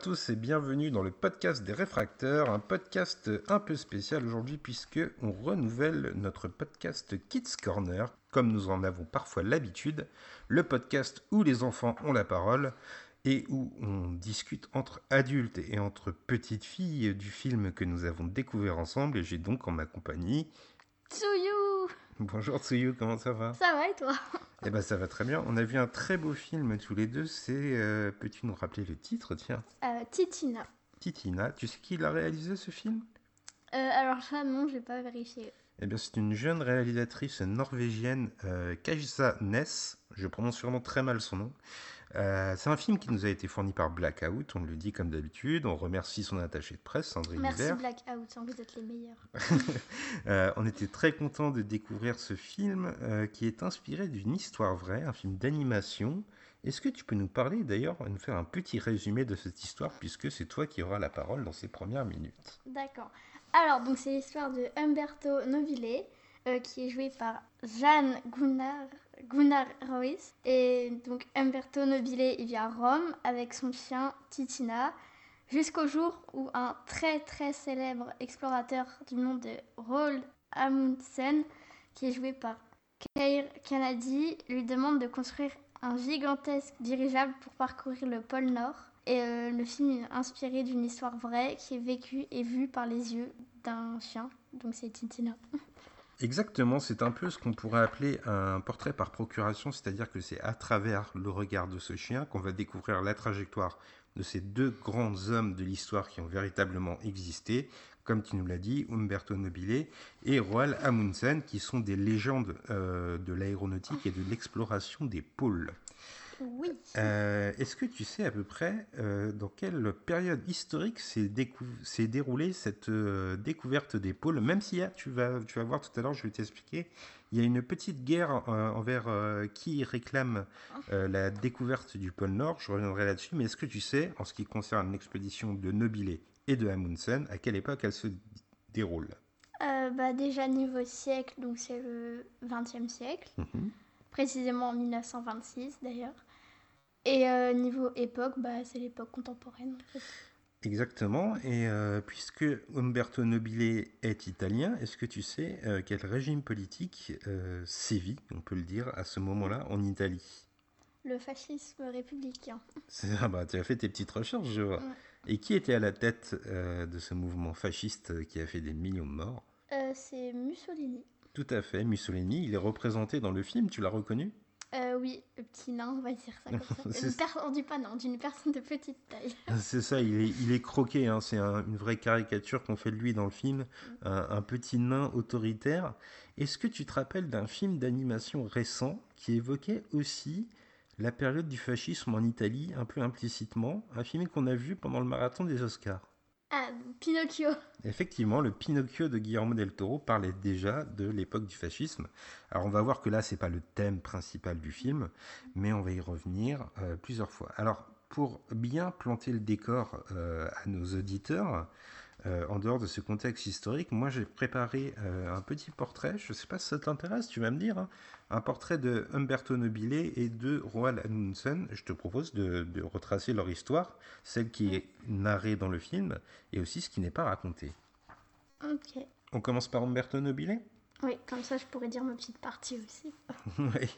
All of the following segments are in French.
Tous et bienvenue dans le podcast des réfracteurs, un podcast un peu spécial aujourd'hui puisque on renouvelle notre podcast Kids Corner, comme nous en avons parfois l'habitude, le podcast où les enfants ont la parole et où on discute entre adultes et entre petites filles du film que nous avons découvert ensemble. Et j'ai donc en ma compagnie... Tsuyu Bonjour Tsuyu, comment ça va? Ça va et toi? Eh ben ça va très bien, on a vu un très beau film tous les deux, c'est... euh, Peux-tu nous rappeler le titre, tiens euh, Titina. Titina, tu sais qui l'a réalisé ce film? Euh, alors ça, non, j'ai pas vérifié. Eh bien, c'est une jeune réalisatrice norvégienne, euh, Kajsa Ness. Je prononce sûrement très mal son nom. Euh, c'est un film qui nous a été fourni par Blackout, on le dit comme d'habitude. On remercie son attaché de presse, Sandrine Merci. Blackout, vous êtes les meilleurs. Euh, on était très content de découvrir ce film euh, qui est inspiré d'une histoire vraie, un film d'animation. Est-ce que tu peux nous parler d'ailleurs, nous faire un petit résumé de cette histoire, puisque c'est toi qui auras la parole dans ces premières minutes D'accord. Alors, donc c'est l'histoire de Umberto Nobile, euh, qui est joué par Jeanne Gunnar, Gunnar Ruiz. Et donc Umberto Nobile, il vient à Rome avec son chien Titina, jusqu'au jour où un très très célèbre explorateur du nom de Roald Amundsen, qui est joué par Keir Kennedy, lui demande de construire un gigantesque dirigeable pour parcourir le pôle Nord. Et euh, le film est inspiré d'une histoire vraie qui est vécue et vue par les yeux d'un chien. Donc c'est Titina. Exactement, c'est un peu ce qu'on pourrait appeler un portrait par procuration, c'est-à-dire que c'est à travers le regard de ce chien qu'on va découvrir la trajectoire de ces deux grands hommes de l'histoire qui ont véritablement existé, comme tu nous l'as dit, Umberto Nobile et Roald Amundsen, qui sont des légendes euh, de l'aéronautique et de l'exploration des pôles. Oui. Euh, Est-ce que tu sais à peu près euh, dans quelle période historique s'est déroulée cette euh, découverte des pôles? Même s'il y a, tu vas, tu vas voir tout à l'heure, je vais t'expliquer, il y a une petite guerre envers qui réclame la découverte du pôle Nord, je reviendrai là-dessus, mais est-ce que tu sais, en ce qui concerne l'expédition de Nobile et de Amundsen, à quelle époque elle se déroule? Bah, déjà niveau siècle, donc c'est le 20e siècle, Mhm. précisément en 1926 d'ailleurs. Et euh, niveau époque, bah, c'est l'époque contemporaine. en fait. Exactement, et euh, puisque Umberto Nobile est italien, est-ce que tu sais euh, quel régime politique euh, sévit, on peut le dire, à ce moment-là en Italie? Le fascisme républicain. Ah bah, Tu as fait tes petites recherches, je vois. Ouais. Et qui était à la tête de ce mouvement fasciste qui a fait des millions de morts? C'est Mussolini. Tout à fait, Mussolini, il est représenté dans le film, tu l'as reconnu? Euh, oui, le petit nain, on va dire ça comme ça. Per- On dit pas non, d'une personne de petite taille. C'est ça, il est, il est croqué, hein, c'est un- une vraie caricature qu'on fait de lui dans le film, un, un petit nain autoritaire. Est-ce que tu te rappelles d'un film d'animation récent qui évoquait aussi la période du fascisme en Italie, un peu implicitement, un film qu'on a vu pendant le marathon des Oscars? Ah, Pinocchio. Effectivement, le Pinocchio de Guillermo del Toro parlait déjà de l'époque du fascisme. Alors on va voir que là, c'est pas le thème principal du film, mais on va y revenir euh, plusieurs fois. Alors pour bien planter le décor euh, à nos auditeurs, euh, en dehors de ce contexte historique, moi j'ai préparé euh, un petit portrait. Je ne sais pas si ça t'intéresse, tu vas me dire. hein. un portrait de Umberto Nobile et de Roald Amundsen. Je te propose de, de retracer leur histoire, celle qui est narrée dans le film, et aussi ce qui n'est pas raconté. Ok. On commence par Umberto Nobile? Oui, comme ça je pourrais dire ma petite partie aussi. Oui.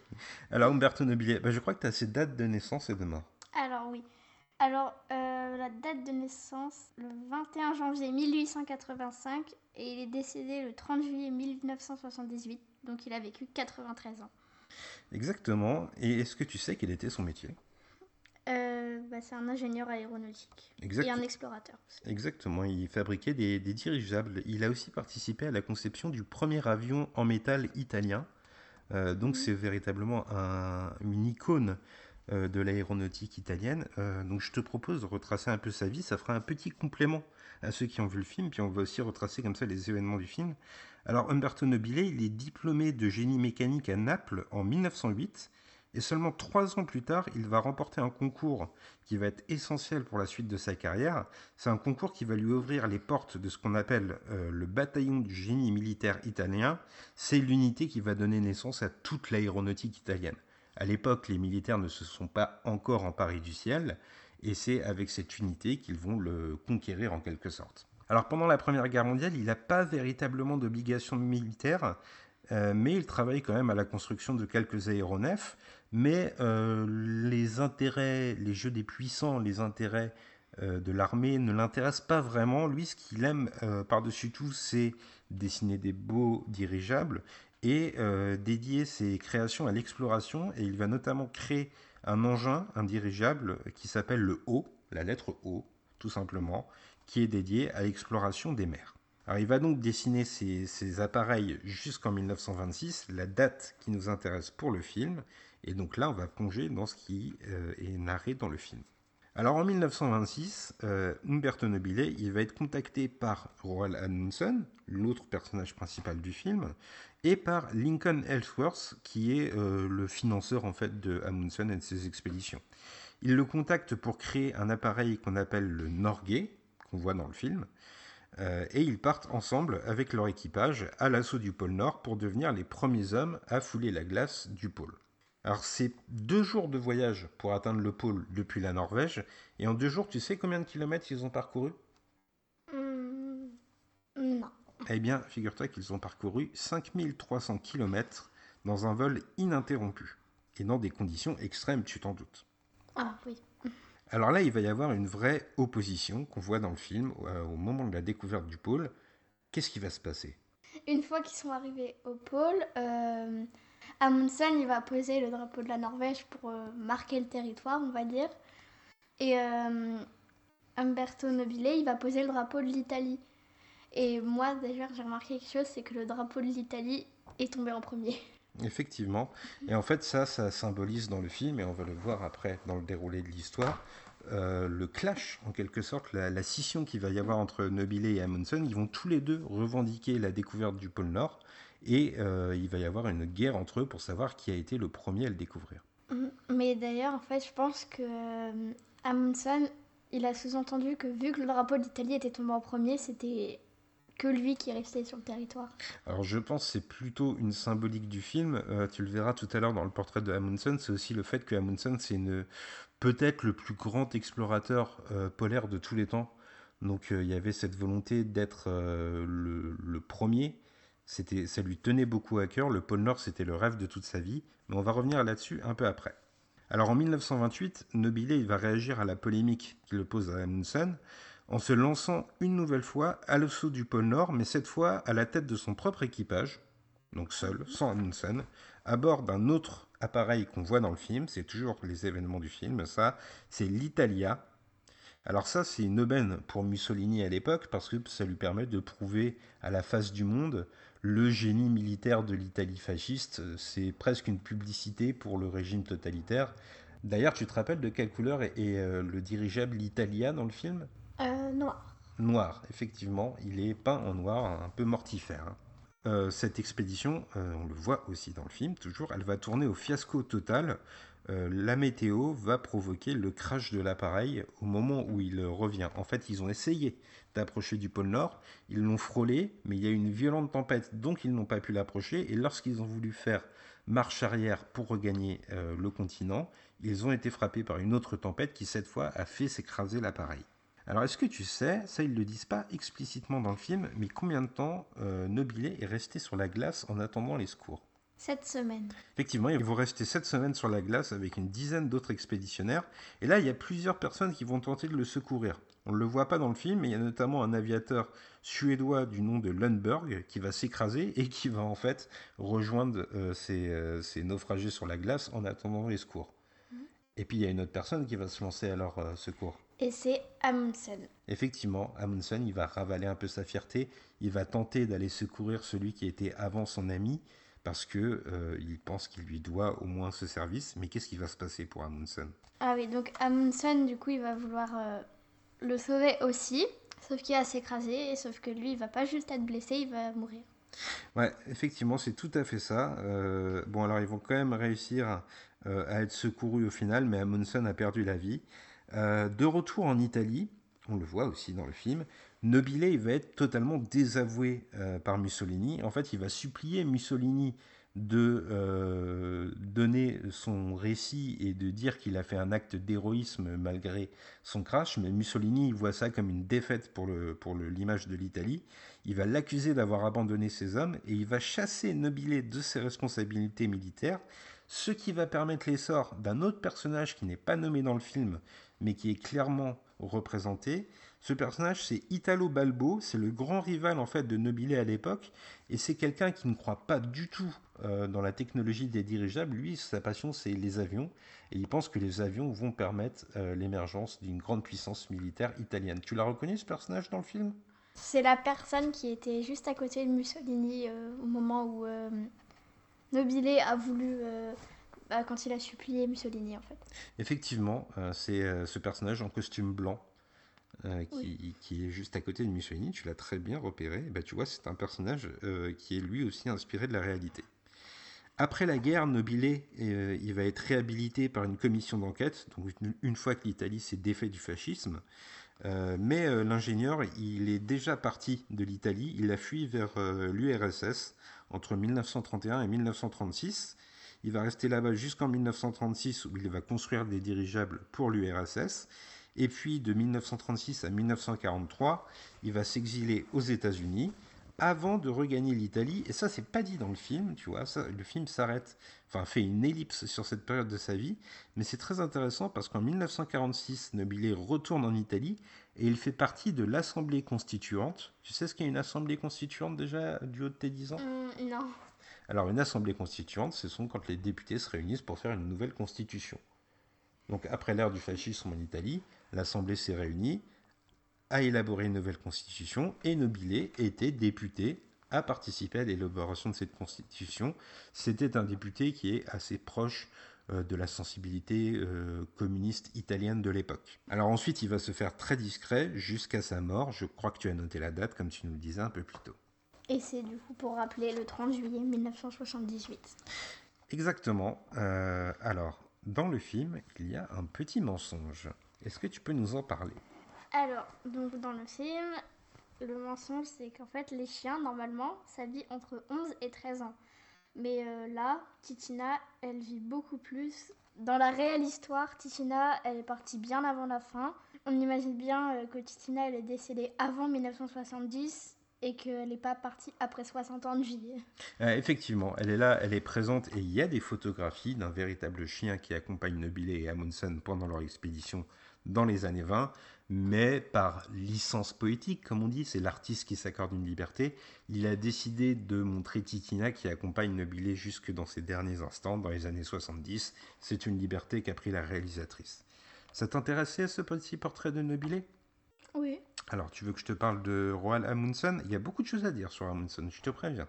Alors Umberto Nobile, bah, je crois que tu as ses dates de naissance et de mort. Alors euh, la date de naissance, le 21 janvier 1885, et il est décédé le 30 juillet 1978, donc il a vécu 93 ans. Exactement. Et est-ce que tu sais quel était son métier? Euh, bah, c'est un ingénieur aéronautique Exact- et un explorateur. aussi. Exactement, il fabriquait des, des dirigeables. Il a aussi participé à la conception du premier avion en métal italien. Euh, donc Mhm. c'est véritablement un- une icône de l'aéronautique italienne. Euh, donc je te propose de retracer un peu sa vie, ça fera un petit complément à ceux qui ont vu le film, puis on va aussi retracer comme ça les événements du film. Alors Umberto Nobile, il est diplômé de génie mécanique à Naples en 1908, et seulement trois ans plus tard, il va remporter un concours qui va être essentiel pour la suite de sa carrière. C'est un concours qui va lui ouvrir les portes de ce qu'on appelle euh, le bataillon du génie militaire italien. C'est l'unité qui va donner naissance à toute l'aéronautique italienne. À l'époque, les militaires ne se sont pas encore emparés du ciel, et c'est avec cette unité qu'ils vont le conquérir en quelque sorte. Alors pendant la Première Guerre mondiale, il n'a pas véritablement d'obligation militaire, euh, mais il travaille quand même à la construction de quelques aéronefs. Mais euh, les intérêts, les jeux des puissants, les intérêts euh, de l'armée ne l'intéressent pas vraiment. Lui, ce qu'il aime par-dessus tout, c'est dessiner des beaux dirigeables et dédier ses créations à l'exploration. Et il va notamment créer un engin, un dirigeable qui s'appelle le O, la lettre O, tout simplement, qui est dédié à l'exploration des mers. Alors il va donc dessiner ces, appareils jusqu'en 1926, la date qui nous intéresse pour le film, et donc là on va plonger dans ce qui euh, est narré dans le film. Alors en 1926, euh, Umberto Nobile, il va être contacté par Roald Amundsen, l'autre personnage principal du film, et par Lincoln Ellsworth, qui est euh, le financeur en fait de Amundsen et de ses expéditions. Il le contacte pour créer un appareil qu'on appelle le Norgay, qu'on voit dans le film, euh, et ils partent ensemble avec leur équipage à l'assaut du pôle Nord pour devenir les premiers hommes à fouler la glace du pôle. Alors c'est deux jours de voyage pour atteindre le pôle depuis la Norvège, et en deux jours, tu sais combien de kilomètres ils ont parcouru? Eh bien, figure-toi qu'ils ont parcouru 5300 km dans un vol ininterrompu, et dans des conditions extrêmes, tu t'en doutes. Ah oui. Alors là, il va y avoir une vraie opposition qu'on voit dans le film euh, au moment de la découverte du pôle. Qu'est-ce qui va se passer? Une fois qu'ils sont arrivés au pôle, euh, Amundsen il va poser le drapeau de la Norvège pour euh, marquer le territoire, on va dire. Et Umberto Nobile il va poser le drapeau de l'Italie. Et moi, d'ailleurs, j'ai remarqué quelque chose, c'est que le drapeau de l'Italie est tombé en premier. Effectivement. Et en fait, ça, ça symbolise dans le film, et on va le voir après dans le déroulé de l'histoire, euh, le clash, en quelque sorte, la, scission qu'il va y avoir entre Nobile et Amundsen. Ils vont tous les deux revendiquer la découverte du pôle Nord, et euh, il va y avoir une guerre entre eux pour savoir qui a été le premier à le découvrir. Mm. Mais d'ailleurs, en fait, je pense que euh, Amundsen, il a sous-entendu que vu que le drapeau d'Italie était tombé en premier, c'était que lui qui est resté sur le territoire. Alors je pense c'est plutôt une symbolique du film. Euh, tu le verras tout à l'heure dans le portrait de Amundsen. C'est aussi le fait que Amundsen, c'est peut-être le plus grand explorateur euh, polaire de tous les temps. Donc euh, il y avait cette volonté d'être le, le, premier. C'était, ça lui tenait beaucoup à cœur. Le pôle Nord, c'était le rêve de toute sa vie. Mais on va revenir là-dessus un peu après. Alors en 1928, Nobile il va réagir à la polémique qu'il oppose à Amundsen en se lançant une nouvelle fois à l'assaut du pôle Nord, mais cette fois à la tête de son propre équipage, donc seul, sans Amundsen, à bord d'un autre appareil qu'on voit dans le film, c'est toujours les événements du film, ça, c'est l'Italia. Alors ça, c'est une aubaine pour Mussolini à l'époque, parce que ça lui permet de prouver à la face du monde le génie militaire de l'Italie fasciste. C'est presque une publicité pour le régime totalitaire. D'ailleurs, tu te rappelles de quelle couleur est, euh, le dirigeable l'Italia dans le film? Noir. Noir, effectivement. Il est peint en noir, un peu mortifère. Hein. Euh, cette expédition, euh, on le voit aussi dans le film, toujours, elle va tourner au fiasco total. la météo va provoquer le crash de l'appareil au moment où il revient. En fait, ils ont essayé d'approcher du pôle Nord, ils l'ont frôlé, mais il y a une violente tempête, donc ils n'ont pas pu l'approcher. Et lorsqu'ils ont voulu faire marche arrière pour regagner le continent, ils ont été frappés par une autre tempête qui, cette fois, a fait s'écraser l'appareil. Alors, est-ce que tu sais, ça ils ne le disent pas explicitement dans le film, mais combien de temps euh, Nobile est resté sur la glace en attendant les secours? Sept semaines. Effectivement, ils vont rester sept semaines sur la glace avec une dizaine d'autres expéditionnaires. Et là, il y a plusieurs personnes qui vont tenter de le secourir. On ne le voit pas dans le film, mais il y a notamment un aviateur suédois du nom de Lundberg qui va s'écraser et qui va en fait rejoindre euh, euh, ces, naufragés sur la glace en attendant les secours. Mhm. Et puis il y a une autre personne qui va se lancer à leur secours et c'est Amundsen. Effectivement, Amundsen, il va ravaler un peu sa fierté, il va tenter d'aller secourir celui qui était avant son ami, parce que euh, il pense qu'il lui doit au moins ce service. Mais qu'est-ce qui va se passer pour Amundsen? Ah oui, donc Amundsen, du coup, il va vouloir euh, le sauver aussi, sauf qu'il va s'écraser, et sauf que lui, il va pas juste être blessé, il va mourir. Ouais, effectivement, c'est tout à fait ça. Euh, bon, alors ils vont quand même réussir à être secourus au final, mais Amundsen a perdu la vie. Euh, de retour en Italie, on le voit aussi dans le film, Nobile il va être totalement désavoué euh, par Mussolini. En fait, il va supplier Mussolini de euh, donner son récit et de dire qu'il a fait un acte d'héroïsme malgré son crash, mais Mussolini voit ça comme une défaite pour pour l'image de l'Italie. Il va l'accuser d'avoir abandonné ses hommes et il va chasser Nobile de ses responsabilités militaires, ce qui va permettre l'essor d'un autre personnage qui n'est pas nommé dans le film, mais qui est clairement représenté. Ce personnage, c'est Italo Balbo, c'est le grand rival en fait de Nobile à l'époque, et c'est quelqu'un qui ne croit pas du tout euh, dans la technologie des dirigeables. Lui, sa passion, c'est les avions, et il pense que les avions vont permettre euh, l'émergence d'une grande puissance militaire italienne. Tu l'as reconnu ce personnage dans le film? C'est la personne qui était juste à côté de Mussolini euh, au moment où Nobile a voulu, bah, quand il a supplié Mussolini en fait. Effectivement, euh, c'est euh, ce personnage en costume blanc euh, qui, qui est juste à côté de Mussolini. Tu l'as très bien repéré. Et ben, tu vois, c'est un personnage euh, qui est lui aussi inspiré de la réalité. Après la guerre, Nobile euh, il va être réhabilité par une commission d'enquête, donc une, une fois que l'Italie s'est défait du fascisme. Mais l'ingénieur, il est déjà parti de l'Italie, il a fui vers l'URSS entre 1931 et 1936. Il va rester là-bas jusqu'en 1936 où il va construire des dirigeables pour l'URSS. Et puis de 1936 à 1943, il va s'exiler aux États-Unis avant de regagner l'Italie. Et ça, c'est pas dit dans le film, tu vois. Ça, le film s'arrête, enfin fait une ellipse sur cette période de sa vie. Mais c'est très intéressant parce qu'en 1946, Nobile retourne en Italie et il fait partie de l'Assemblée constituante. Tu sais ce qu'est une Assemblée constituante déjà du haut de tes 10 ans? Hum, non. Alors, une assemblée constituante, ce sont quand les députés se réunissent pour faire une nouvelle constitution. Donc, après l'ère du fascisme en Italie, l'assemblée s'est réunie, a élaboré une nouvelle constitution, et Nobile était député, a participé à l'élaboration de cette constitution. C'était un député qui est assez proche euh, de la sensibilité euh, communiste italienne de l'époque. Alors ensuite, il va se faire très discret jusqu'à sa mort. Je crois que tu as noté la date, comme tu nous le disais un peu plus tôt. Et c'est du coup pour rappeler le 30 juillet 1978. Exactement. Euh, alors, dans le film, il y a un petit mensonge. Est-ce que tu peux nous en parler? Alors, donc dans le film, le mensonge c'est qu'en fait les chiens normalement ça vit entre 11 et 13 ans. Mais euh, là, Titina, elle vit beaucoup plus. Dans la réelle histoire, Titina, elle est partie bien avant la fin. On imagine bien euh, que Titina, elle est décédée avant 1970 et qu'elle n'est pas partie après 60 ans de vie. Euh, Effectivement, elle est là, elle est présente et il y a des photographies d'un véritable chien qui accompagne Nobile et Amundsen pendant leur expédition dans les années 20, mais par licence poétique, comme on dit, c'est l'artiste qui s'accorde une liberté. Il a décidé de montrer Titina qui accompagne Nobile jusque dans ses derniers instants, dans les années 70. C'est une liberté qu'a pris la réalisatrice. Ça t'intéressait ce petit portrait de Nobile Oui. Alors, tu veux que je te parle de Roald Amundsen? Il y a beaucoup de choses à dire sur Amundsen, je te préviens.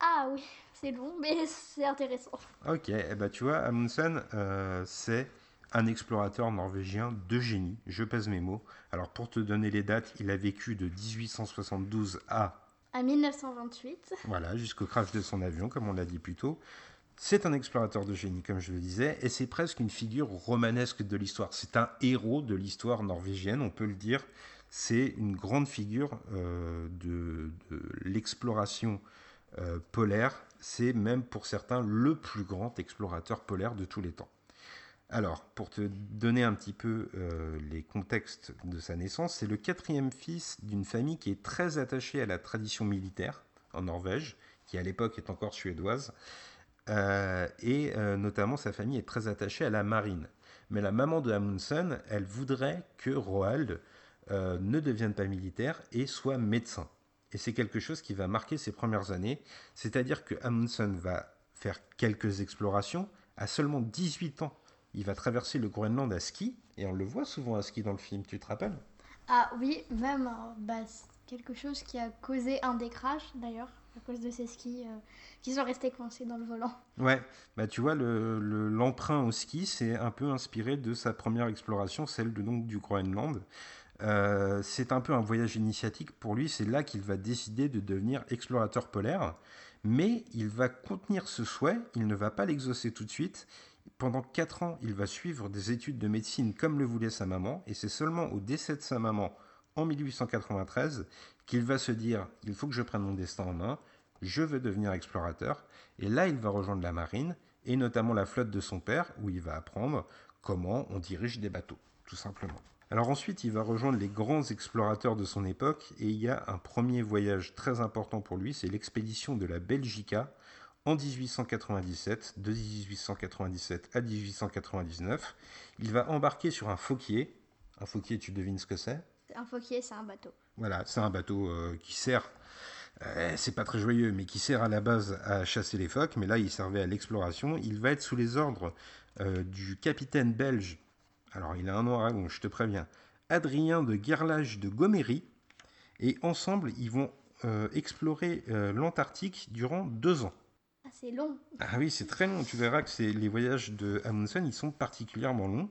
Ah oui, c'est long, mais c'est intéressant. Ok, eh ben, tu vois, Amundsen, euh, c'est un explorateur norvégien de génie. Je pèse mes mots. Alors, pour te donner les dates, il a vécu de 1872 à, À 1928. voilà, jusqu'au crash de son avion, comme on l'a dit plus tôt. C'est un explorateur de génie, comme je le disais, et c'est presque une figure romanesque de l'histoire. C'est un héros de l'histoire norvégienne, on peut le dire. C'est une grande figure euh, de, l'exploration euh, polaire. C'est même pour certains le plus grand explorateur polaire de tous les temps. Alors, pour te donner un petit peu euh, les contextes de sa naissance, c'est le quatrième fils d'une famille qui est très attachée à la tradition militaire en Norvège, qui à l'époque est encore suédoise. Et notamment, sa famille est très attachée à la marine. Mais la maman de Amundsen, elle voudrait que Roald euh, ne devienne pas militaire et soit médecin. Et c'est quelque chose qui va marquer ses premières années. C'est-à-dire que Amundsen va faire quelques explorations. À seulement 18 ans, il va traverser le Groenland à ski. Et on le voit souvent à ski dans le film, tu te rappelles? Ah oui, même euh, bah, quelque chose qui a causé un crashs d'ailleurs. à cause de ses skis euh, qui sont restés coincés dans le volant. Ouais, bah tu vois, l'emprunt le, l'emprunt au ski, c'est un peu inspiré de sa première exploration, celle de, donc, du Groenland. Euh, c'est un peu un voyage initiatique pour lui, c'est là qu'il va décider de devenir explorateur polaire, mais il va contenir ce souhait, il ne va pas l'exaucer tout de suite. Pendant 4 ans, il va suivre des études de médecine comme le voulait sa maman, et c'est seulement au décès de sa maman, en 1893, qu'il va se dire il faut que je prenne mon destin en main, je veux devenir explorateur. Et là, il va rejoindre la marine, et notamment la flotte de son père, où il va apprendre comment on dirige des bateaux, tout simplement. Alors ensuite, il va rejoindre les grands explorateurs de son époque, et il y a un premier voyage très important pour lui, c'est l'expédition de la Belgica en 1897, de 1897 à 1899. Il va embarquer sur un Fauquier. Un Fauquier, tu devines ce que c'est? Un Fauquier, c'est un bateau. Voilà, c'est un bateau euh, qui sert, euh, c'est pas très joyeux, mais qui sert à la base à chasser les phoques, mais là il servait à l'exploration. Il va être sous les ordres euh, du capitaine belge, alors il a un nom à je te préviens, Adrien de Gerlage de Gomery, et ensemble ils vont explorer l'Antarctique durant deux ans. Ah, c'est long. Ah oui, c'est très long. Tu verras que les voyages de Amundsen, ils sont particulièrement longs.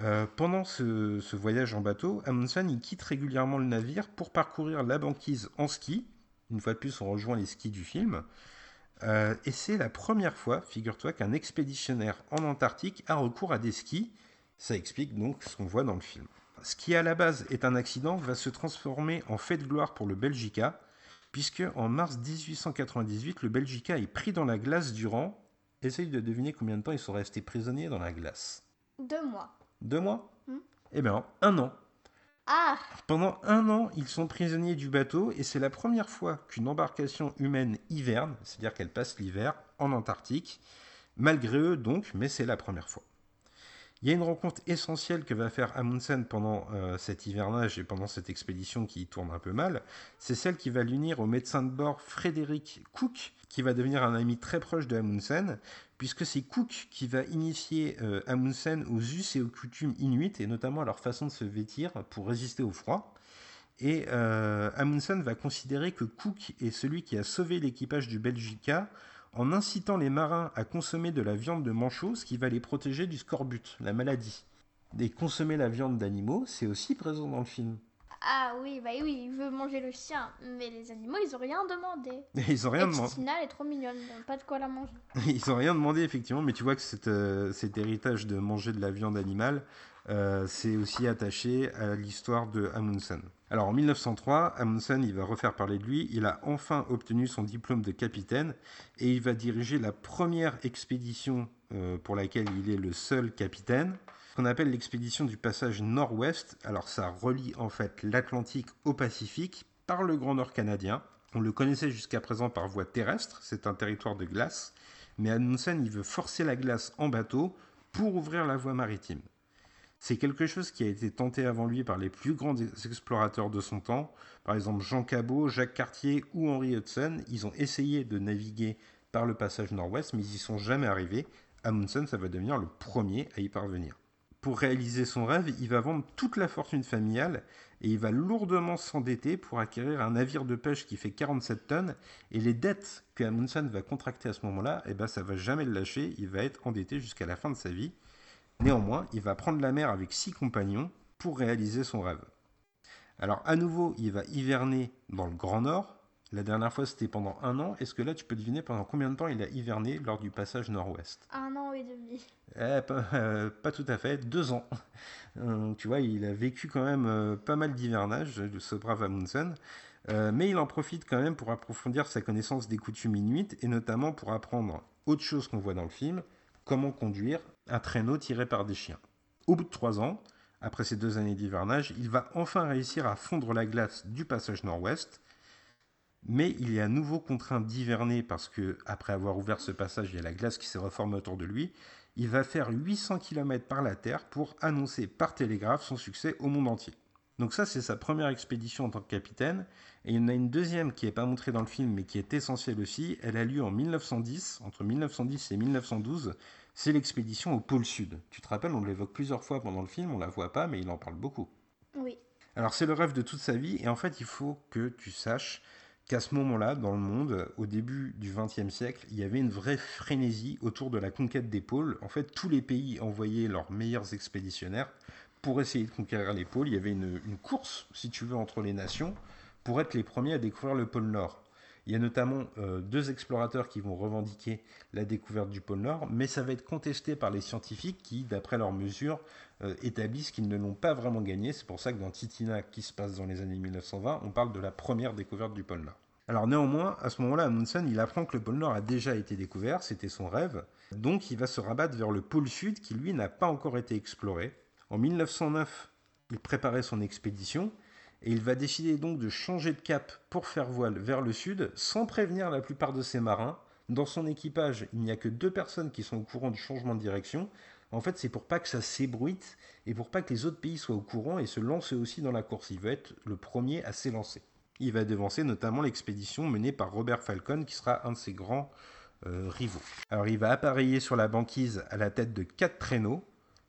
Euh, pendant ce, voyage en bateau, Amundsen il quitte régulièrement le navire pour parcourir la banquise en ski. Une fois de plus, on rejoint les skis du film. Euh, et c'est la première fois, figure-toi, qu'un expéditionnaire en Antarctique a recours à des skis. Ça explique donc ce qu'on voit dans le film. Ce qui à la base est un accident va se transformer en fait de gloire pour le Belgica, puisque en mars 1898, le Belgica est pris dans la glace durant. Essaye de deviner combien de temps ils sont restés prisonniers dans la glace. Deux mois. Deux mois Hmm. Eh bien, un an. Ah Pendant un an, ils sont prisonniers du bateau et c'est la première fois qu'une embarcation humaine hiverne, c'est-à-dire qu'elle passe l'hiver en Antarctique, malgré eux donc, mais c'est la première fois. Il y a une rencontre essentielle que va faire Amundsen pendant euh, cet hivernage et pendant cette expédition qui tourne un peu mal. C'est celle qui va l'unir au médecin de bord Frédéric Cook, qui va devenir un ami très proche de Amundsen, puisque c'est Cook qui va initier euh, Amundsen aux us et aux coutumes inuites, et notamment à leur façon de se vêtir pour résister au froid. Et euh, Amundsen va considérer que Cook est celui qui a sauvé l'équipage du Belgica en incitant les marins à consommer de la viande de manchot, ce qui va les protéger du scorbut, la maladie. Et consommer la viande d'animaux, c'est aussi présent dans le film. Ah oui, bah oui, il veut manger le chien, mais les animaux, ils ont rien demandé. Ils ont rien demandé. Tina, est trop mignonne, pas de quoi la manger. Ils ont rien demandé, effectivement, mais tu vois que cet, euh, cet héritage de manger de la viande animale, euh, c'est aussi attaché à l'histoire de Amundsen. Alors en 1903, Amundsen, il va refaire parler de lui, il a enfin obtenu son diplôme de capitaine et il va diriger la première expédition euh, pour laquelle il est le seul capitaine qu'on appelle l'expédition du passage nord-ouest. Alors ça relie en fait l'Atlantique au Pacifique par le Grand Nord canadien. On le connaissait jusqu'à présent par voie terrestre, c'est un territoire de glace, mais Amundsen il veut forcer la glace en bateau pour ouvrir la voie maritime. C'est quelque chose qui a été tenté avant lui par les plus grands explorateurs de son temps, par exemple Jean Cabot, Jacques Cartier ou Henry Hudson. Ils ont essayé de naviguer par le passage nord-ouest, mais ils n'y sont jamais arrivés. Amundsen, ça va devenir le premier à y parvenir pour réaliser son rêve, il va vendre toute la fortune familiale et il va lourdement s'endetter pour acquérir un navire de pêche qui fait 47 tonnes. Et les dettes que Amundsen va contracter à ce moment-là, eh ben, ça va jamais le lâcher. Il va être endetté jusqu'à la fin de sa vie. Néanmoins, il va prendre la mer avec six compagnons pour réaliser son rêve. Alors, à nouveau, il va hiverner dans le Grand Nord, la dernière fois, c'était pendant un an. Est-ce que là, tu peux deviner pendant combien de temps il a hiverné lors du passage nord-ouest? Un an et demi. Eh, euh, pas, tout à fait, deux ans. Euh, tu vois, il a vécu quand même euh, pas mal d'hivernage, ce brave Amundsen. mais il en profite quand même pour approfondir sa connaissance des coutumes inuites et notamment pour apprendre autre chose qu'on voit dans le film, comment conduire un traîneau tiré par des chiens. Au bout de trois ans, après ces deux années d'hivernage, il va enfin réussir à fondre la glace du passage nord-ouest mais il est à nouveau contraint d'hiverner parce que, après avoir ouvert ce passage, il y a la glace qui s'est reformée autour de lui. Il va faire 800 km par la Terre pour annoncer par télégraphe son succès au monde entier. Donc ça, c'est sa première expédition en tant que capitaine. Et il y en a une deuxième qui n'est pas montrée dans le film, mais qui est essentielle aussi. Elle a lieu en 1910, entre 1910 et 1912. C'est l'expédition au pôle Sud. Tu te rappelles, on l'évoque plusieurs fois pendant le film, on la voit pas, mais il en parle beaucoup. Oui. Alors c'est le rêve de toute sa vie, et en fait, il faut que tu saches qu'à ce moment-là, dans le monde, au début du XXe siècle, il y avait une vraie frénésie autour de la conquête des pôles. En fait, tous les pays envoyaient leurs meilleurs expéditionnaires pour essayer de conquérir les pôles. Il y avait une, une course, si tu veux, entre les nations pour être les premiers à découvrir le pôle Nord. Il y a notamment euh, deux explorateurs qui vont revendiquer la découverte du pôle Nord, mais ça va être contesté par les scientifiques qui, d'après leurs mesures, euh, établissent qu'ils ne l'ont pas vraiment gagné. C'est pour ça que dans Titina, qui se passe dans les années 1920, on parle de la première découverte du pôle Nord. Alors néanmoins, à ce moment-là, Amundsen, il apprend que le pôle Nord a déjà été découvert, c'était son rêve, donc il va se rabattre vers le pôle Sud qui, lui, n'a pas encore été exploré. En 1909, il préparait son expédition, et il va décider donc de changer de cap pour faire voile vers le sud sans prévenir la plupart de ses marins. Dans son équipage, il n'y a que deux personnes qui sont au courant du changement de direction. En fait, c'est pour pas que ça s'ébruite et pour pas que les autres pays soient au courant et se lancent aussi dans la course. Il va être le premier à s'élancer. Il va devancer notamment l'expédition menée par Robert Falcon, qui sera un de ses grands euh, rivaux. Alors, il va appareiller sur la banquise à la tête de quatre traîneaux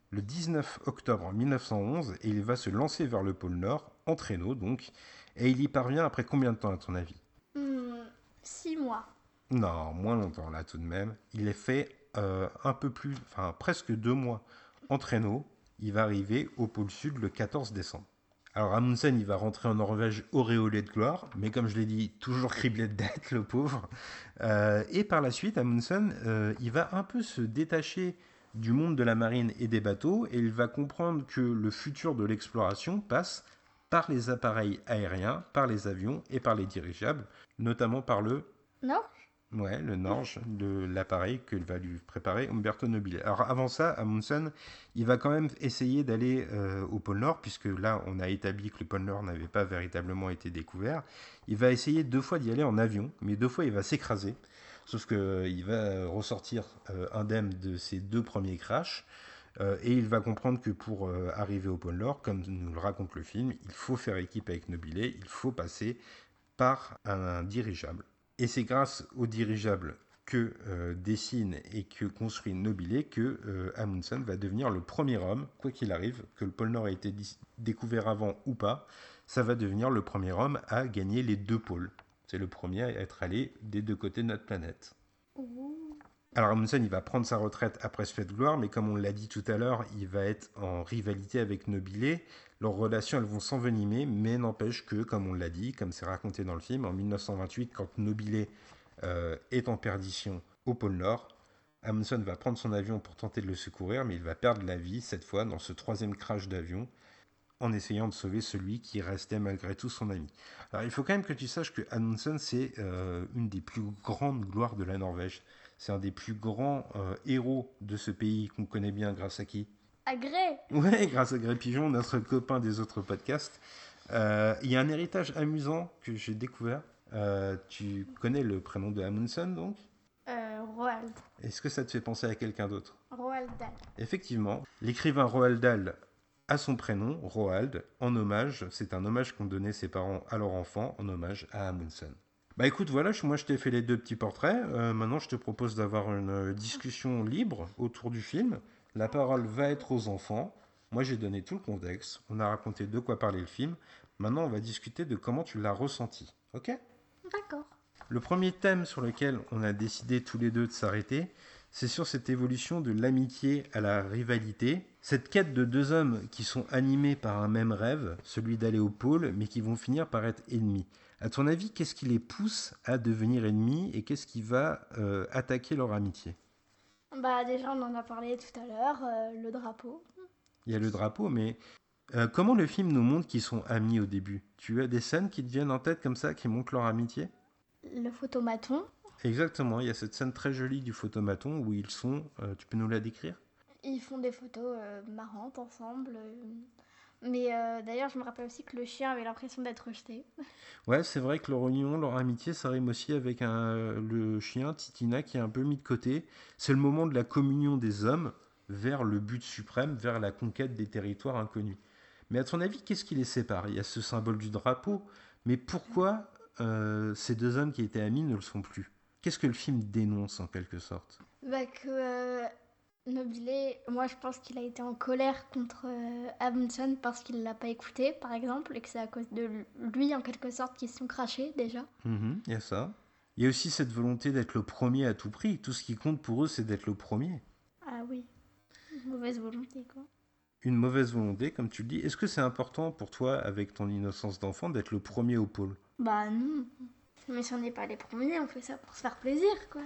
le 19 octobre 1911 et il va se lancer vers le pôle Nord en traîneau donc. Et il y parvient après combien de temps à ton avis? Hmm, six mois. Non, moins longtemps là tout de même. Il est fait euh, un peu plus, enfin presque deux mois en traîneau. Il va arriver au pôle Sud le 14 décembre. Alors Amundsen, il va rentrer en Norvège auréolé de gloire, mais comme je l'ai dit, toujours criblé de dettes, le pauvre. Euh, et par la suite, Amundsen, euh, il va un peu se détacher du monde de la marine et des bateaux, et il va comprendre que le futur de l'exploration passe par les appareils aériens, par les avions et par les dirigeables, notamment par le Non Ouais, le Norge, de l'appareil que va lui préparer Umberto Nobile. Alors avant ça, Amundsen, il va quand même essayer d'aller euh, au pôle Nord, puisque là, on a établi que le pôle Nord n'avait pas véritablement été découvert. Il va essayer deux fois d'y aller en avion, mais deux fois, il va s'écraser. Sauf qu'il va ressortir euh, indemne de ses deux premiers crashs. Euh, et il va comprendre que pour euh, arriver au pôle Nord, comme nous le raconte le film, il faut faire équipe avec Nobilet, il faut passer par un dirigeable. Et c'est grâce au dirigeable que euh, dessine et que construit Nobilet que Amundsen va devenir le premier homme, quoi qu'il arrive, que le pôle Nord ait été découvert avant ou pas, ça va devenir le premier homme à gagner les deux pôles. C'est le premier à être allé des deux côtés de notre planète. Alors Amundsen, va prendre sa retraite après ce fait de gloire, mais comme on l'a dit tout à l'heure, il va être en rivalité avec Nobilet. Leurs relations, elles vont s'envenimer, mais n'empêche que, comme on l'a dit, comme c'est raconté dans le film, en 1928, quand Nobilet euh, est en perdition au pôle Nord, Amundsen va prendre son avion pour tenter de le secourir, mais il va perdre la vie, cette fois, dans ce troisième crash d'avion, en essayant de sauver celui qui restait malgré tout son ami. Alors il faut quand même que tu saches que Amundsen, c'est euh, une des plus grandes gloires de la Norvège. C'est un des plus grands euh, héros de ce pays qu'on connaît bien grâce à qui? Agré Ouais, grâce à Gré Pigeon, notre copain des autres podcasts. Euh, Il y a un héritage amusant que j'ai découvert. Euh, tu connais le prénom de Amundsen, donc? Roald. Est-ce que ça te fait penser à quelqu'un d'autre? Roald Dahl. Effectivement, l'écrivain Roald Dahl a son prénom, Roald, en hommage, c'est un hommage qu'ont donné ses parents à leur enfant, en hommage à Amundsen. Bah écoute, voilà, je- moi je t'ai fait les deux petits portraits. Euh, maintenant, je te propose d'avoir une euh, discussion libre autour du film. La parole va être aux enfants. Moi, j'ai donné tout le contexte. On a raconté de quoi parlait le film. Maintenant, on va discuter de comment tu l'as ressenti. Ok? D'accord. Le premier thème sur lequel on a décidé tous les deux de s'arrêter, c'est sur cette évolution de l'amitié à la rivalité, cette quête de deux hommes qui sont animés par un même rêve, celui d'aller au pôle, mais qui vont finir par être ennemis. À ton avis, qu'est-ce qui les pousse à devenir ennemis et qu'est-ce qui va euh, attaquer leur amitié? Bah déjà on en a parlé tout à l'heure, euh, le drapeau. Il y a le drapeau, mais euh, comment le film nous montre qu'ils sont amis au début? Tu as des scènes qui te viennent en tête comme ça, qui montrent leur amitié? Le photomaton. Exactement, il y a cette scène très jolie du photomaton où ils sont, tu peux nous la décrire? Ils font des photos marrantes ensemble. Mais euh, d'ailleurs je me rappelle aussi que le chien avait l'impression d'être rejeté. Ouais, c'est vrai que leur union, leur amitié, ça rime aussi avec un, le chien, Titina, qui est un peu mis de côté. C'est le moment de la communion des hommes vers le but suprême, vers la conquête des territoires inconnus. Mais à ton avis, qu'est-ce qui les sépare? Il y a ce symbole du drapeau, mais pourquoi euh, ces deux hommes qui étaient amis ne le sont plus? Qu'est-ce que le film dénonce en quelque sorte? Bah que euh, Nobilé, moi je pense qu'il a été en colère contre euh, Amundsen parce qu'il l'a pas écouté, par exemple, et que c'est à cause de lui, en quelque sorte, qu'ils se sont crachés déjà. Mhm, Il y a ça. Il y a aussi cette volonté d'être le premier à tout prix. Tout ce qui compte pour eux, c'est d'être le premier. Ah oui, mauvaise volonté quoi. Une mauvaise volonté, comme tu le dis. Est-ce que c'est important pour toi, avec ton innocence d'enfant, d'être le premier au pôle? Bah non. Mais si on n'est pas les premiers, on fait ça pour se faire plaisir quoi.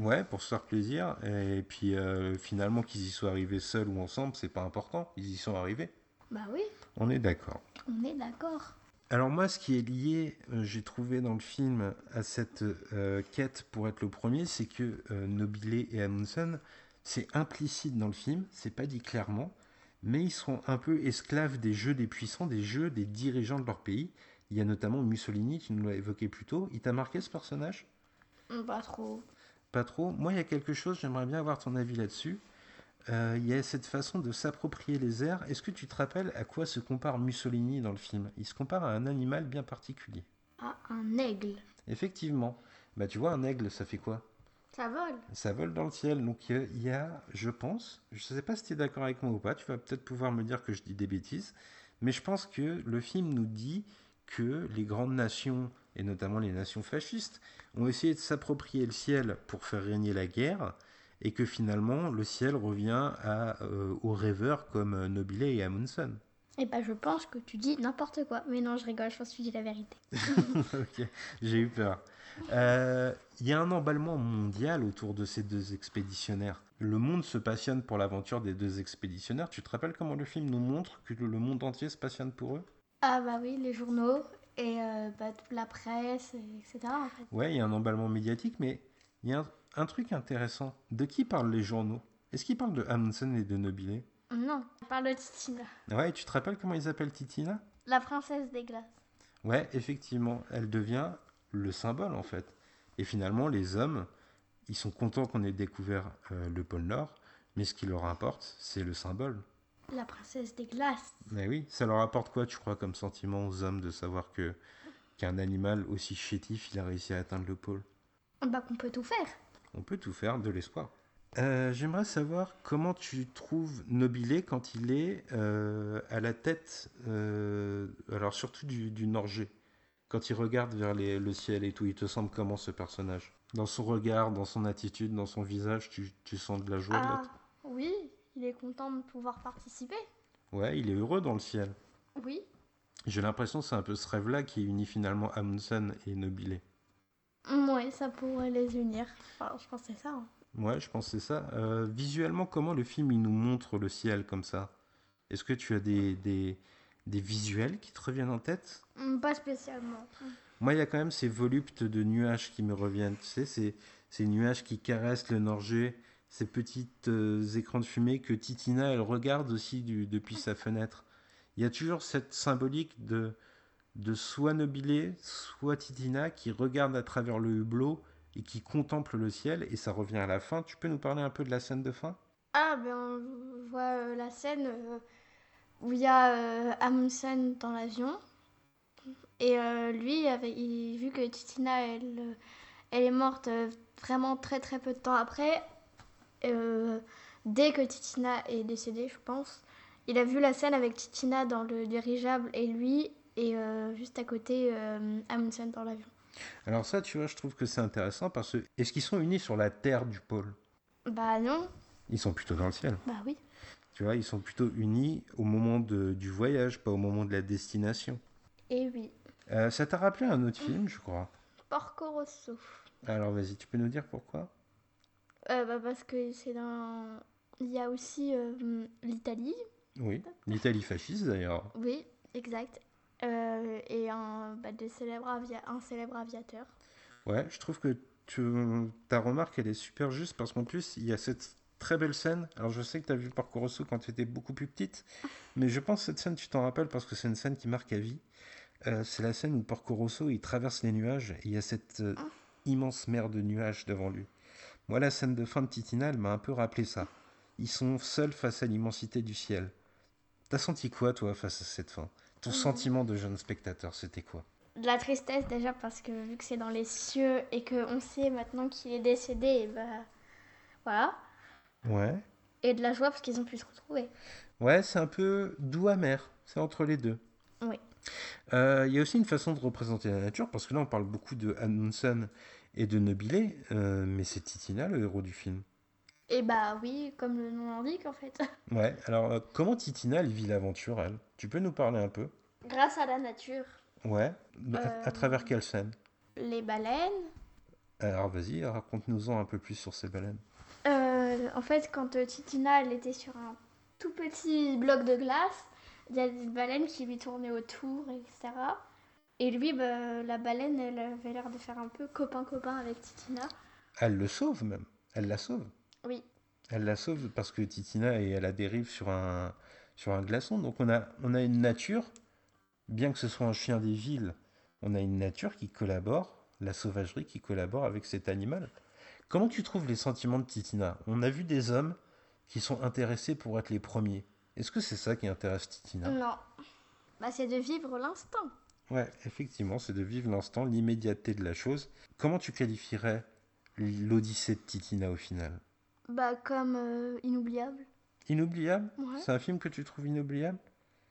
Ouais, pour se faire plaisir. Et puis euh, finalement, qu'ils y soient arrivés seuls ou ensemble, c'est pas important. Ils y sont arrivés. Bah oui, On est d'accord. on est d'accord. Alors moi, ce qui est lié, euh, j'ai trouvé dans le film, à cette euh, quête pour être le premier, c'est que Nobilé et Amundsen, c'est implicite dans le film, c'est pas dit clairement, mais ils sont un peu esclaves des jeux des puissants, des jeux des dirigeants de leur pays. Il y a notamment Mussolini, tu nous l'as évoqué plus tôt. Il t'a marqué ce personnage? Pas trop. Pas trop. Moi, il y a quelque chose, j'aimerais bien avoir ton avis là-dessus. Euh, il y a cette façon de s'approprier les airs. Est-ce que tu te rappelles à quoi se compare Mussolini dans le film? Il se compare à un animal bien particulier. Ah, un aigle. Effectivement. Bah, tu vois, un aigle, ça fait quoi? Ça vole. Ça vole dans le ciel. Donc, il y a- il y a, je pense, je ne sais pas si tu es d'accord avec moi ou pas, tu vas peut-être pouvoir me dire que je dis des bêtises, mais je pense que le film nous dit que les grandes nations, et notamment les nations fascistes, ont essayé de s'approprier le ciel pour faire régner la guerre, et que finalement, le ciel revient à, euh, aux rêveurs comme euh, Nobilé et Amundsen. Et bah je pense que tu dis n'importe quoi. Mais non, je rigole, je pense que tu dis la vérité. ok, j'ai eu peur. Euh, Il y a un emballement mondial autour de ces deux expéditionnaires. Le monde se passionne pour l'aventure des deux expéditionnaires. Tu te rappelles comment le film nous montre que le monde entier se passionne pour eux? Ah bah oui, les journaux et euh, bah, toute la presse, et etc. En fait. Ouais, il y a un emballement médiatique, mais il y a un, un truc intéressant. De qui parlent les journaux? Est-ce qu'ils parlent de Amundsen et de Nobilé? Non, on parle de Titina, Ouais, tu te rappelles comment ils appellent Titina la princesse des glaces. Ouais, effectivement, elle devient le symbole en fait. Et finalement, les hommes, ils sont contents qu'on ait découvert euh, le pôle Nord, mais ce qui leur importe, c'est le symbole. La princesse des glaces. Mais oui, ça leur apporte quoi, tu crois, comme sentiment aux hommes de savoir que qu'un animal aussi chétif, il a réussi à atteindre le pôle? Bah qu'on peut tout faire. On peut tout faire, de l'espoir. Euh, J'aimerais savoir comment tu trouves Nobilé quand il est euh, à la tête, euh, alors surtout du, du Norgé, quand il regarde vers les- le ciel et tout, il te semble comment ce personnage? Dans son regard, dans son attitude, dans son visage, tu, tu sens de la joie de Ah l'être? oui, il est content de pouvoir participer. Ouais, il est heureux dans le ciel. Oui. J'ai l'impression que c'est un peu ce rêve-là qui unit finalement Amundsen et Nobilé. Ouais, ça pourrait les unir. Enfin, je pense que c'est ça. hein. Ouais, je pense que c'est ça. Euh, visuellement, comment le film il nous montre le ciel comme ça? Est-ce que tu as des, des, des visuels qui te reviennent en tête? Hum, Pas spécialement. Moi, il y a quand même ces voluptes de nuages qui me reviennent. Tu sais, ces, ces nuages qui caressent le Norgé, ces petits écrans de fumée que Titina, elle regarde aussi depuis sa fenêtre. Il y a toujours cette symbolique de, de soit Nobilé, soit Titina qui regarde à travers le hublot et qui contemple le ciel, et ça revient à la fin. Tu peux nous parler un peu de la scène de fin? Ah, ben on voit euh, la scène euh, où il y a euh, Amundsen dans l'avion. Et euh, lui, il- vu que Titina, elle, euh, elle est morte euh, vraiment très très peu de temps après, euh, dès que Titina est décédée, je pense, il a vu la scène avec Titina dans le dirigeable et lui, et euh, juste à côté, euh, Amundsen dans l'avion. Alors ça, tu vois, je trouve que c'est intéressant parce que est-ce qu'ils sont unis sur la terre du pôle? Bah non, Ils sont plutôt dans le ciel. bah oui. Tu vois, ils sont plutôt unis au moment de- du voyage, pas au moment de la destination. Et oui. Euh, ça t'a rappelé un autre film, je crois? Porco Rosso. Alors vas-y, tu peux nous dire pourquoi? Euh, bah, parce que c'est dans. Il y a aussi euh, l'Italie, Oui, l'Italie fasciste d'ailleurs. oui, exact. Euh, et un, bah, des célèbres avia- un célèbre aviateur. Ouais, je trouve que tu- ta remarque, elle est super juste parce qu'en plus, il y a cette très belle scène. Alors je sais que tu as vu Porco Rosso quand tu étais beaucoup plus petite, mais je pense que cette scène, tu t'en rappelles parce que c'est une scène qui marque à vie. Euh, c'est la scène où Porco Rosso, il traverse les nuages et il y a cette euh, immense mer de nuages devant lui. Moi, la scène de fin de Titina, elle m'a un peu rappelé ça. Ils sont seuls face à l'immensité du ciel. T'as senti quoi, toi, face à cette fin? Ton sentiment de jeune spectateur, c'était quoi? De la tristesse déjà parce que vu que c'est dans les cieux et qu'on sait maintenant qu'il est décédé, et bah voilà. Ouais. Et de la joie parce qu'ils ont pu se retrouver. Ouais, c'est un peu doux amer. C'est entre les deux. Euh, Il y a aussi une façon de représenter la nature, parce que là on parle beaucoup de Amundsen et de Nobile, euh, mais c'est Titina le héros du film. Et bah oui, comme le nom l'indique en fait. Ouais, alors euh, comment Titina elle vit l'aventure, elle? Tu peux nous parler un peu? Grâce à la nature, Ouais, à, à Euh, travers quelle scène? les baleines. Alors vas-y, raconte-nous-en un peu plus sur ces baleines. En fait, quand Titina elle était sur un tout petit bloc de glace, il y a des baleines qui lui tournaient autour, etc. Et lui, bah, la baleine, elle avait l'air de faire un peu copain-copain avec Titina. Elle le sauve même, elle la sauve. Oui, Elle la sauve parce que Titina est à la dérive sur un, sur un glaçon. Donc on a, on a une nature, bien que ce soit un chien des villes, on a une nature qui collabore, la sauvagerie qui collabore avec cet animal. Comment tu trouves les sentiments de Titina? On a vu des hommes qui sont intéressés pour être les premiers. Est-ce que c'est ça qui intéresse Titina? Non. Bah, c'est de vivre l'instant. Ouais, effectivement, c'est de vivre l'instant, l'immédiateté de la chose. Comment tu qualifierais l'Odyssée de Titina au final? Bah, comme euh, inoubliable. Inoubliable? Ouais. C'est un film que tu trouves inoubliable?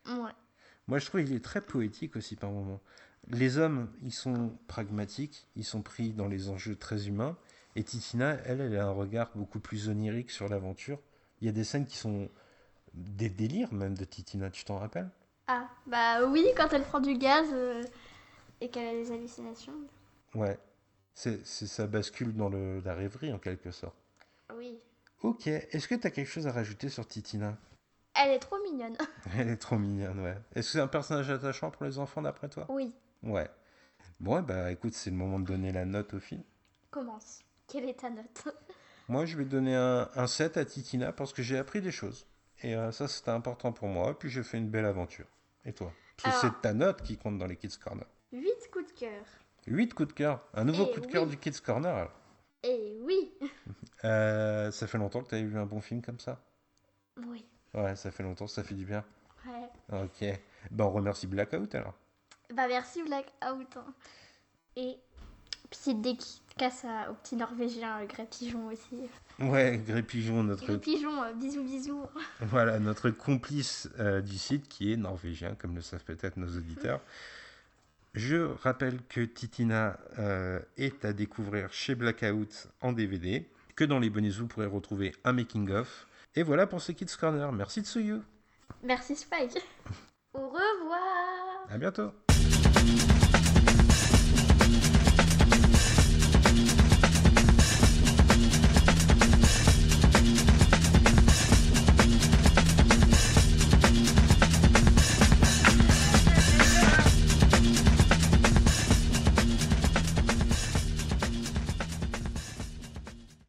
Ouais. Moi, je trouve qu'il est très poétique aussi par moments. Les hommes, ils sont pragmatiques, ils sont pris dans les enjeux très humains. Et Titina, elle, elle a un regard beaucoup plus onirique sur l'aventure. Il y a des scènes qui sont des délires même de Titina, tu t'en rappelles? Ah, bah oui, quand elle prend du gaz euh, et qu'elle a des hallucinations. Ouais. C'est, ça bascule dans le, la rêverie en quelque sorte. Oui. Ok, est-ce que tu as quelque chose à rajouter sur Titina Elle est trop mignonne. Elle est trop mignonne, ouais. Est-ce que c'est un personnage attachant pour les enfants d'après toi? Oui. Ouais. Bon, bah écoute, c'est le moment de donner la note au film. Commence. Quelle est ta note? Moi, je vais donner un, un 7 à Titina parce que j'ai appris des choses. Et euh, ça, c'était important pour moi. Puis j'ai fait une belle aventure. Et toi? Parce que Alors- c'est ta note qui compte dans les Kids Corner. 8 coups de cœur. 8 coups de cœur. Un nouveau Eh coup de cœur du Kids Corner. alors. Et oui. Euh, ça fait longtemps que tu avais vu un bon film comme ça? Oui. Ouais, ça fait longtemps, ça fait du bien. Ouais. Ok. Ben, on remercie Blackout alors. Bah merci Blackout. hein. Et petite dédicace à- au petit Norvégien euh, Grey Pigeon aussi. Ouais, Gré Pigeon, notre, Grey Pigeon, euh, bisous bisous. voilà, notre complice euh, du site qui est norvégien, comme le savent peut-être nos auditeurs. Je rappelle que Titina est à découvrir chez Blackout en DVD, que dans les bonus vous pourrez retrouver un making-of. Et voilà pour ce Kids Corner. Merci Tsuyu. Merci Spike. Au revoir. À bientôt.